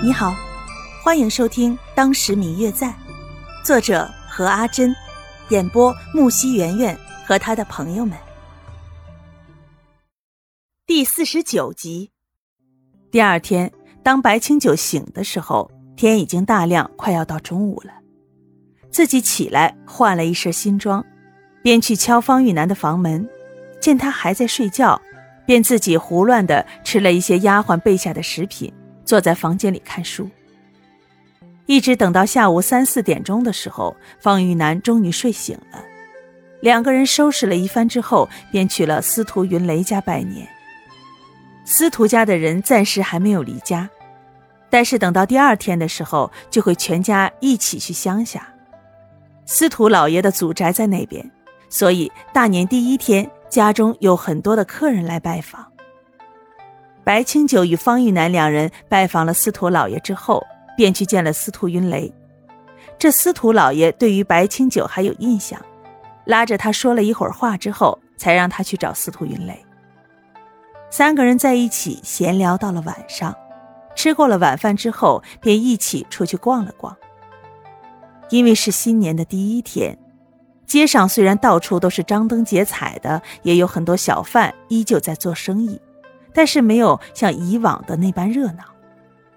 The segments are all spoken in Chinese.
你好，欢迎收听《当时明月在》，作者何阿珍，演播木西圆圆和他的朋友们。第四十九集。第二天，当白清九醒的时候，天已经大亮，快要到中午了。自己起来换了一身新装，便去敲方玉楠的房门，见他还在睡觉，便自己胡乱的吃了一些丫鬟备下的食品。坐在房间里看书，一直等到下午三四点钟的时候，方玉楠终于睡醒了。两个人收拾了一番之后，便去了司徒云雷家拜年。司徒家的人暂时还没有离家，但是等到第二天的时候，就会全家一起去乡下。司徒老爷的祖宅在那边，所以大年第一天，家中有很多的客人来拜访。白清九与方玉楠两人拜访了司徒老爷之后，便去见了司徒云雷。这司徒老爷对于白清九还有印象，拉着他说了一会儿话之后，才让他去找司徒云雷。三个人在一起闲聊到了晚上，吃过了晚饭之后，便一起出去逛了逛。因为是新年的第一天，街上虽然到处都是张灯结彩的，也有很多小贩依旧在做生意。但是没有像以往的那般热闹，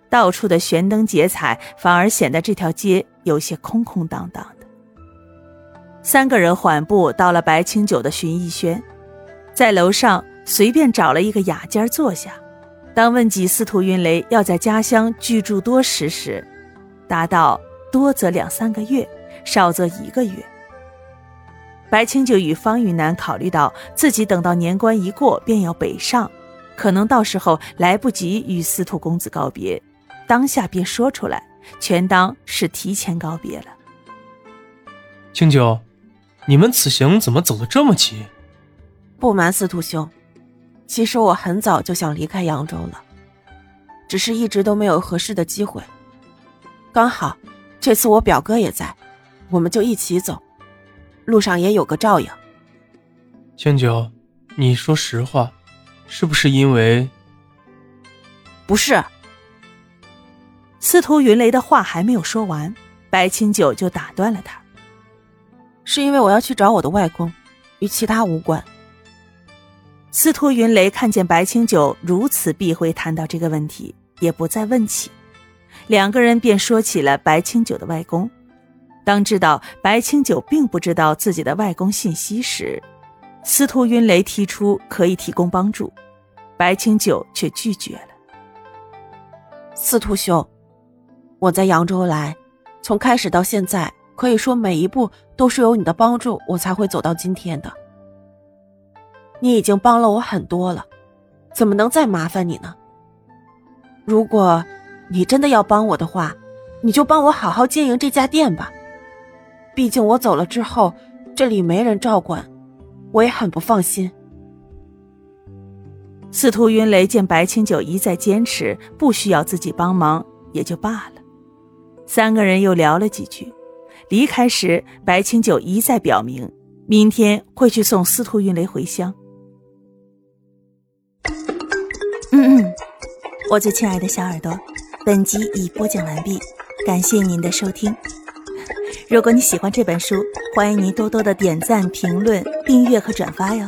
到处的悬灯结彩，反而显得这条街有些空空荡荡的。三个人缓步到了白清九的寻艺轩，在楼上随便找了一个雅间坐下。当问及司徒云雷要在家乡居住多时时，答道：多则两三个月，少则一个月。白清九与方玉楠考虑到自己等到年关一过便要北上。可能到时候来不及与司徒公子告别，当下便说出来，全当是提前告别了。清九，你们此行怎么走得这么急？不瞒司徒兄，其实我很早就想离开扬州了，只是一直都没有合适的机会。刚好这次我表哥也在，我们就一起走，路上也有个照应。清九，你说实话。是不是因为？不是。司徒云雷的话还没有说完，白清九就打断了他。是因为我要去找我的外公，与其他无关。司徒云雷看见白清九如此避讳谈到这个问题，也不再问起，两个人便说起了白清九的外公。当知道白清九并不知道自己的外公信息时，司徒云雷提出可以提供帮助，白清九却拒绝了。司徒兄，我在扬州来，从开始到现在，可以说每一步都是有你的帮助，我才会走到今天的。你已经帮了我很多了，怎么能再麻烦你呢？如果你真的要帮我的话，你就帮我好好经营这家店吧。毕竟我走了之后，这里没人照管。我也很不放心。司徒云雷见白清九一再坚持不需要自己帮忙，也就罢了。三个人又聊了几句，离开时，白清九一再表明明天会去送司徒云雷回乡。嗯嗯，我最亲爱的小耳朵，本集已播讲完毕，感谢您的收听。如果你喜欢这本书，欢迎您多多的点赞、评论、订阅和转发哟。